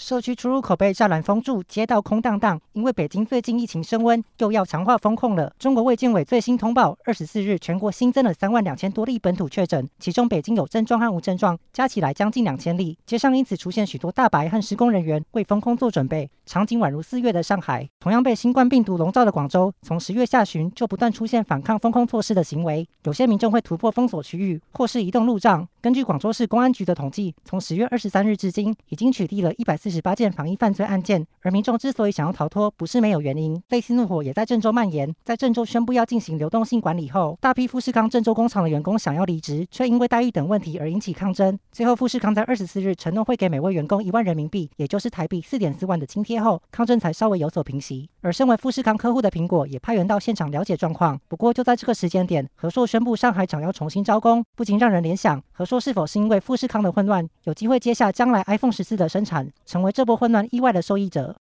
社区出入口被栅栏封住，街道空荡荡。因为北京最近疫情升温，又要强化封控了。中国卫健委最新通报，二十四日全国新增了三万两千多例本土确诊，其中北京有症状和无症状加起来将近两千例。街上因此出现许多大白和施工人员为封控做准备，场景宛如四月的上海。同样被新冠病毒笼罩的广州，从十月下旬就不断出现反抗封控措施的行为，有些民众会突破封锁区域，或是移动路障。根据广州市公安局的统计，从十月二十三日至今，已经取缔了一百四十八件防疫犯罪案件，而民众之所以想要逃脱，不是没有原因。类似怒火也在郑州蔓延。在郑州宣布要进行流动性管理后，大批富士康郑州工厂的员工想要离职，却因为待遇等问题而引起抗争。最后，富士康在二十四日承诺会给每位员工一万人民币，也就是台币四点四万的津贴后，抗争才稍微有所平息。而身为富士康客户的苹果也派员到现场了解状况。不过，就在这个时间点，和硕宣布上海厂要重新招工，不禁让人联想，和硕是否是因为富士康的混乱，有机会接下将来 iPhone 十四的生产，成为这波混乱意外的受益者？